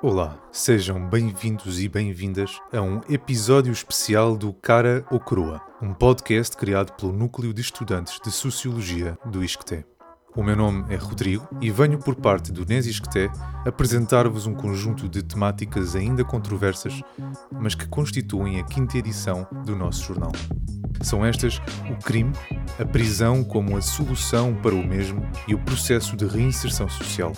Olá, sejam bem-vindos e bem-vindas a um episódio especial do Cara ou Coroa, um podcast criado pelo Núcleo de Estudantes de Sociologia do ISCTE. O meu nome é Rodrigo e venho por parte do NES ISCTE apresentar-vos um conjunto de temáticas ainda controversas, mas que constituem a quinta edição do nosso jornal. São estas o crime, a prisão como a solução para o mesmo e o processo de reinserção social.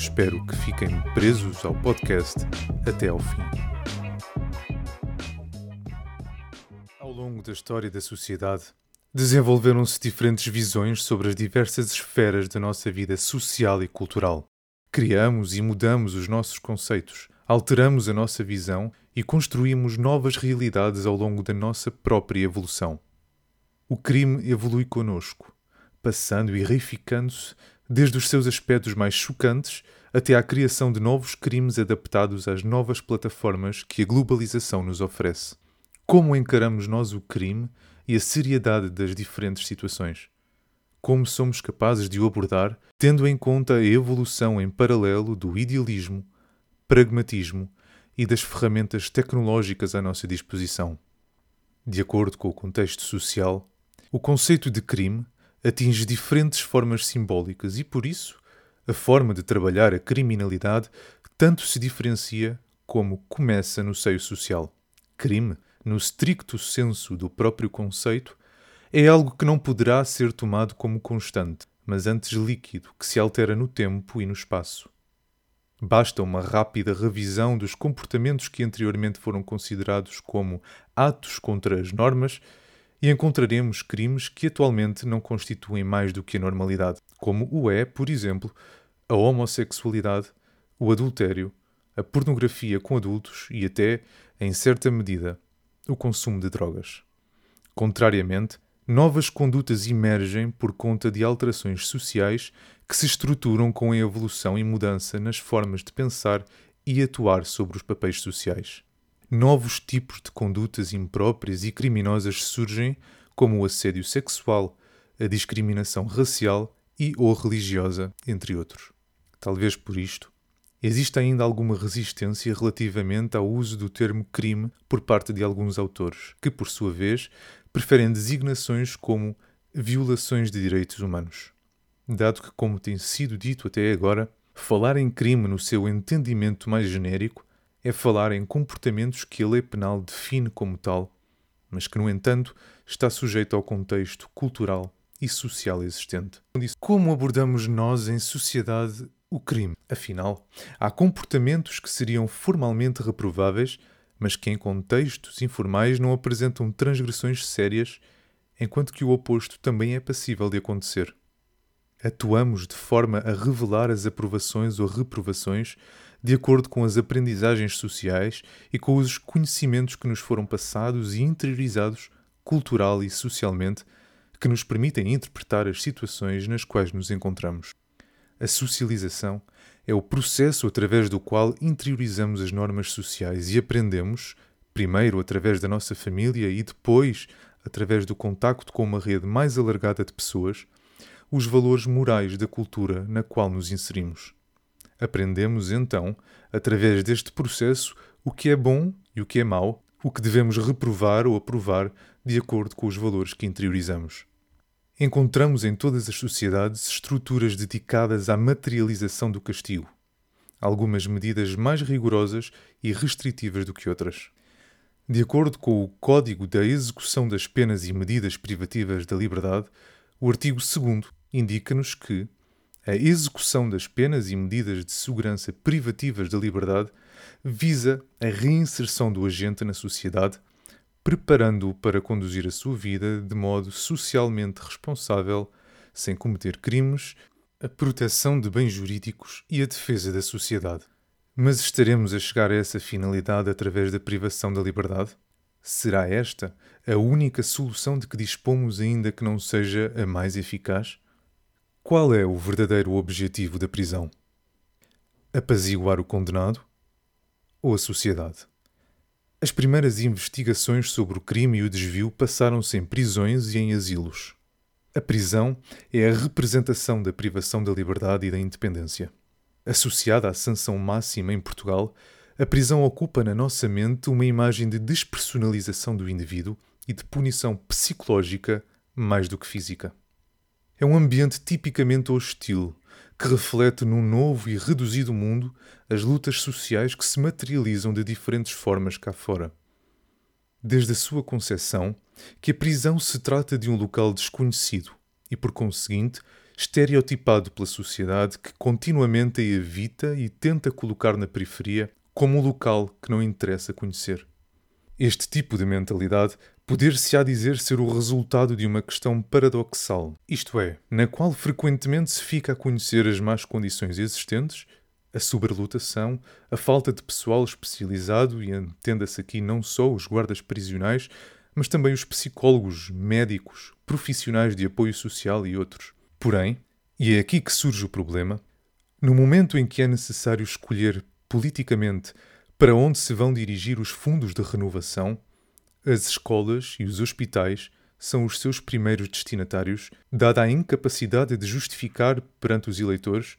Espero que fiquem presos ao podcast até ao fim. Ao longo da história da sociedade, desenvolveram-se diferentes visões sobre as diversas esferas da nossa vida social e cultural. Criamos e mudamos os nossos conceitos, alteramos a nossa visão e construímos novas realidades ao longo da nossa própria evolução. O crime evolui conosco, passando e reificando-se desde os seus aspectos mais chocantes até à criação de novos crimes adaptados às novas plataformas que a globalização nos oferece. Como encaramos nós o crime e a seriedade das diferentes situações? Como somos capazes de o abordar, tendo em conta a evolução em paralelo do idealismo, pragmatismo e das ferramentas tecnológicas à nossa disposição? De acordo com o contexto social, o conceito de crime atinge diferentes formas simbólicas e, por isso, a forma de trabalhar a criminalidade tanto se diferencia como começa no seio social. Crime, no estricto senso do próprio conceito, é algo que não poderá ser tomado como constante, mas antes líquido, que se altera no tempo e no espaço. Basta uma rápida revisão dos comportamentos que anteriormente foram considerados como atos contra as normas e encontraremos crimes que atualmente não constituem mais do que a normalidade, como o é, por exemplo, a homossexualidade, o adultério, a pornografia com adultos e até, em certa medida, o consumo de drogas. Contrariamente, novas condutas emergem por conta de alterações sociais que se estruturam com a evolução e mudança nas formas de pensar e atuar sobre os papéis sociais novos tipos de condutas impróprias e criminosas surgem, como o assédio sexual, a discriminação racial e ou religiosa, entre outros. Talvez por isto, existe ainda alguma resistência relativamente ao uso do termo crime por parte de alguns autores, que, por sua vez, preferem designações como violações de direitos humanos. Dado que, como tem sido dito até agora, falar em crime no seu entendimento mais genérico é falar em comportamentos que a lei penal define como tal, mas que, no entanto, está sujeito ao contexto cultural e social existente. Como abordamos nós em sociedade o crime? Afinal, há comportamentos que seriam formalmente reprováveis, mas que em contextos informais não apresentam transgressões sérias, enquanto que o oposto também é passível de acontecer. Atuamos de forma a revelar as aprovações ou reprovações de acordo com as aprendizagens sociais e com os conhecimentos que nos foram passados e interiorizados cultural e socialmente que nos permitem interpretar as situações nas quais nos encontramos. A socialização é o processo através do qual interiorizamos as normas sociais e aprendemos, primeiro através da nossa família e depois através do contacto com uma rede mais alargada de pessoas, os valores morais da cultura na qual nos inserimos. Aprendemos então, através deste processo, o que é bom e o que é mau, o que devemos reprovar ou aprovar de acordo com os valores que interiorizamos. Encontramos em todas as sociedades estruturas dedicadas à materialização do castigo, algumas medidas mais rigorosas e restritivas do que outras. De acordo com o Código da Execução das Penas e Medidas Privativas da Liberdade, o artigo 2 indica-nos que, a execução das penas e medidas de segurança privativas da liberdade visa a reinserção do agente na sociedade, preparando-o para conduzir a sua vida de modo socialmente responsável, sem cometer crimes, a proteção de bens jurídicos e a defesa da sociedade. Mas estaremos a chegar a essa finalidade através da privação da liberdade? Será esta a única solução de que dispomos, ainda que não seja a mais eficaz? Qual é o verdadeiro objetivo da prisão? Apaziguar o condenado ou a sociedade? As primeiras investigações sobre o crime e o desvio passaram-se em prisões e em asilos. A prisão é a representação da privação da liberdade e da independência. Associada à sanção máxima em Portugal, a prisão ocupa na nossa mente uma imagem de despersonalização do indivíduo e de punição psicológica mais do que física. É um ambiente tipicamente hostil, que reflete num novo e reduzido mundo as lutas sociais que se materializam de diferentes formas cá fora. Desde a sua concepção, que a prisão se trata de um local desconhecido e, por conseguinte, estereotipado pela sociedade que continuamente a evita e tenta colocar na periferia como um local que não interessa conhecer. Este tipo de mentalidade poder-se-á dizer ser o resultado de uma questão paradoxal, isto é, na qual frequentemente se fica a conhecer as más condições existentes, a sobrelotação, a falta de pessoal especializado, e entenda-se aqui não só os guardas prisionais, mas também os psicólogos, médicos, profissionais de apoio social e outros. Porém, e é aqui que surge o problema, no momento em que é necessário escolher politicamente para onde se vão dirigir os fundos de renovação, as escolas e os hospitais são os seus primeiros destinatários, dada a incapacidade de justificar perante os eleitores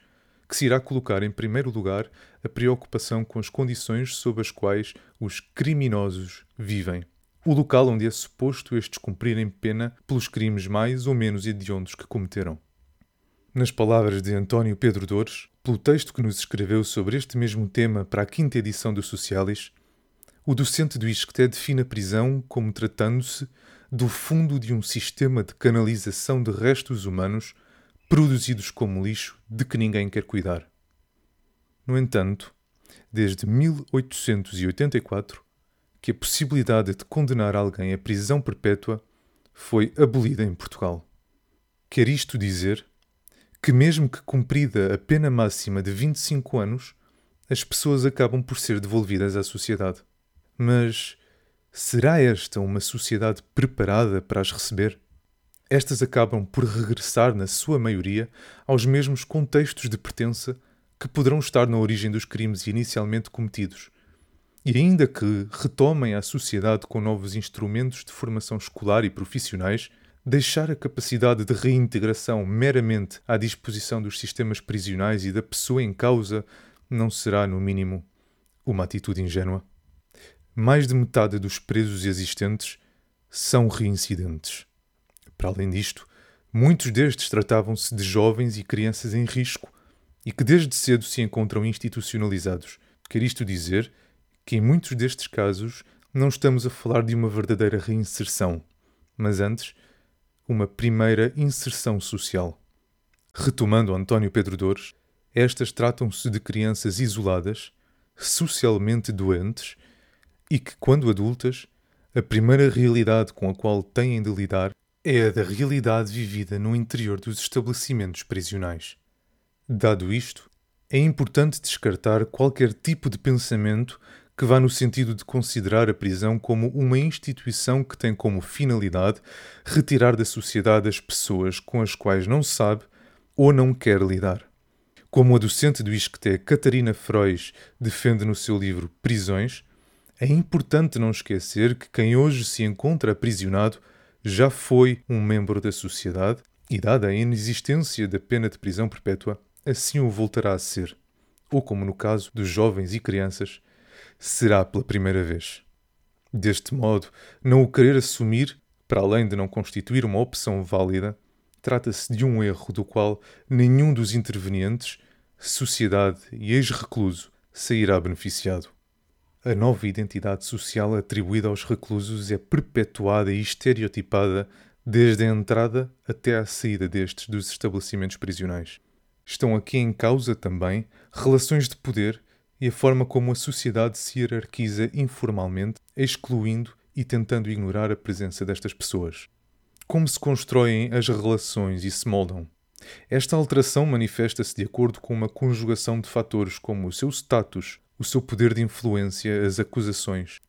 que se irá colocar em primeiro lugar a preocupação com as condições sob as quais os criminosos vivem. O local onde é suposto estes cumprirem pena pelos crimes mais ou menos hediondos que cometeram. Nas palavras de António Pedro Dores, pelo texto que nos escreveu sobre este mesmo tema para a quinta edição do Socialis, o docente do ISCTE define a prisão como tratando-se do fundo de um sistema de canalização de restos humanos produzidos como lixo de que ninguém quer cuidar. No entanto, desde 1884, que a possibilidade de condenar alguém à prisão perpétua foi abolida em Portugal. Quer isto dizer que, mesmo que cumprida a pena máxima de 25 anos, as pessoas acabam por ser devolvidas à sociedade. Mas será esta uma sociedade preparada para as receber? Estas acabam por regressar, na sua maioria, aos mesmos contextos de pertença que poderão estar na origem dos crimes inicialmente cometidos. E ainda que retomem a sociedade com novos instrumentos de formação escolar e profissionais, Deixar a capacidade de reintegração meramente à disposição dos sistemas prisionais e da pessoa em causa não será, no mínimo, uma atitude ingênua. Mais de metade dos presos existentes são reincidentes. Para além disto, muitos destes tratavam-se de jovens e crianças em risco e que desde cedo se encontram institucionalizados. Quer isto dizer que, em muitos destes casos, não estamos a falar de uma verdadeira reinserção, mas antes uma primeira inserção social. Retomando António Pedro Dores, estas tratam-se de crianças isoladas, socialmente doentes e que, quando adultas, a primeira realidade com a qual têm de lidar é a da realidade vivida no interior dos estabelecimentos prisionais. Dado isto, é importante descartar qualquer tipo de pensamento que vá no sentido de considerar a prisão como uma instituição que tem como finalidade retirar da sociedade as pessoas com as quais não sabe ou não quer lidar. Como a docente do ISCTE Catarina Frois defende no seu livro Prisões, é importante não esquecer que quem hoje se encontra aprisionado já foi um membro da sociedade e, dada a inexistência da pena de prisão perpétua, assim o voltará a ser. Ou, como no caso dos jovens e crianças, será pela primeira vez. Deste modo, não o querer assumir, para além de não constituir uma opção válida, trata-se de um erro do qual nenhum dos intervenientes, sociedade e ex-recluso, sairá beneficiado. A nova identidade social atribuída aos reclusos é perpetuada e estereotipada desde a entrada até à saída destes dos estabelecimentos prisionais. Estão aqui em causa também relações de poder e a forma como a sociedade se hierarquiza informalmente, excluindo e tentando ignorar a presença destas pessoas. Como se constroem as relações e se moldam? Esta alteração manifesta-se de acordo com uma conjugação de fatores como o seu status, o seu poder de influência, as acusações.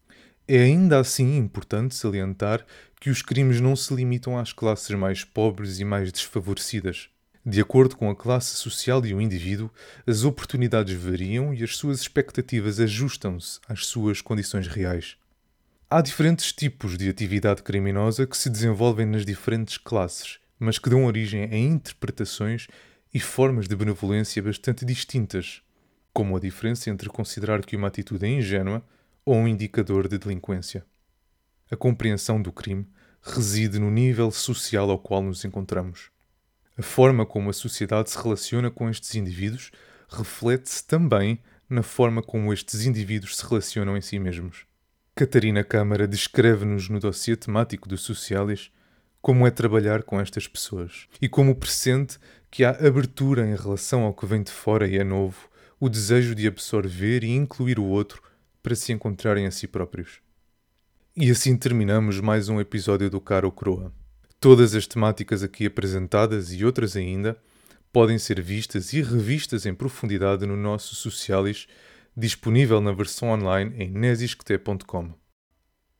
É ainda assim importante salientar que os crimes não se limitam às classes mais pobres e mais desfavorecidas. De acordo com a classe social de um indivíduo, as oportunidades variam e as suas expectativas ajustam-se às suas condições reais. Há diferentes tipos de atividade criminosa que se desenvolvem nas diferentes classes, mas que dão origem a interpretações e formas de benevolência bastante distintas. como a diferença entre considerar que uma atitude é ingênua ou um indicador de delinquência. A compreensão do crime reside no nível social ao qual nos encontramos. A forma como a sociedade se relaciona com estes indivíduos reflete-se também na forma como estes indivíduos se relacionam em si mesmos. Catarina Câmara descreve-nos no dossiê temático do Socialis como é trabalhar com estas pessoas e como pressente que há abertura em relação ao que vem de fora e é novo, o desejo de absorver e incluir o outro para se encontrarem a si próprios. E assim terminamos mais um episódio do Caro Croa. Todas as temáticas aqui apresentadas e outras ainda podem ser vistas e revistas em profundidade no nosso Socialis, disponível na versão online em nesisct.com.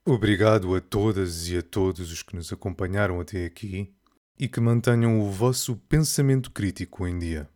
Obrigado a todas e a todos os que nos acompanharam até aqui e que mantenham o vosso pensamento crítico em dia.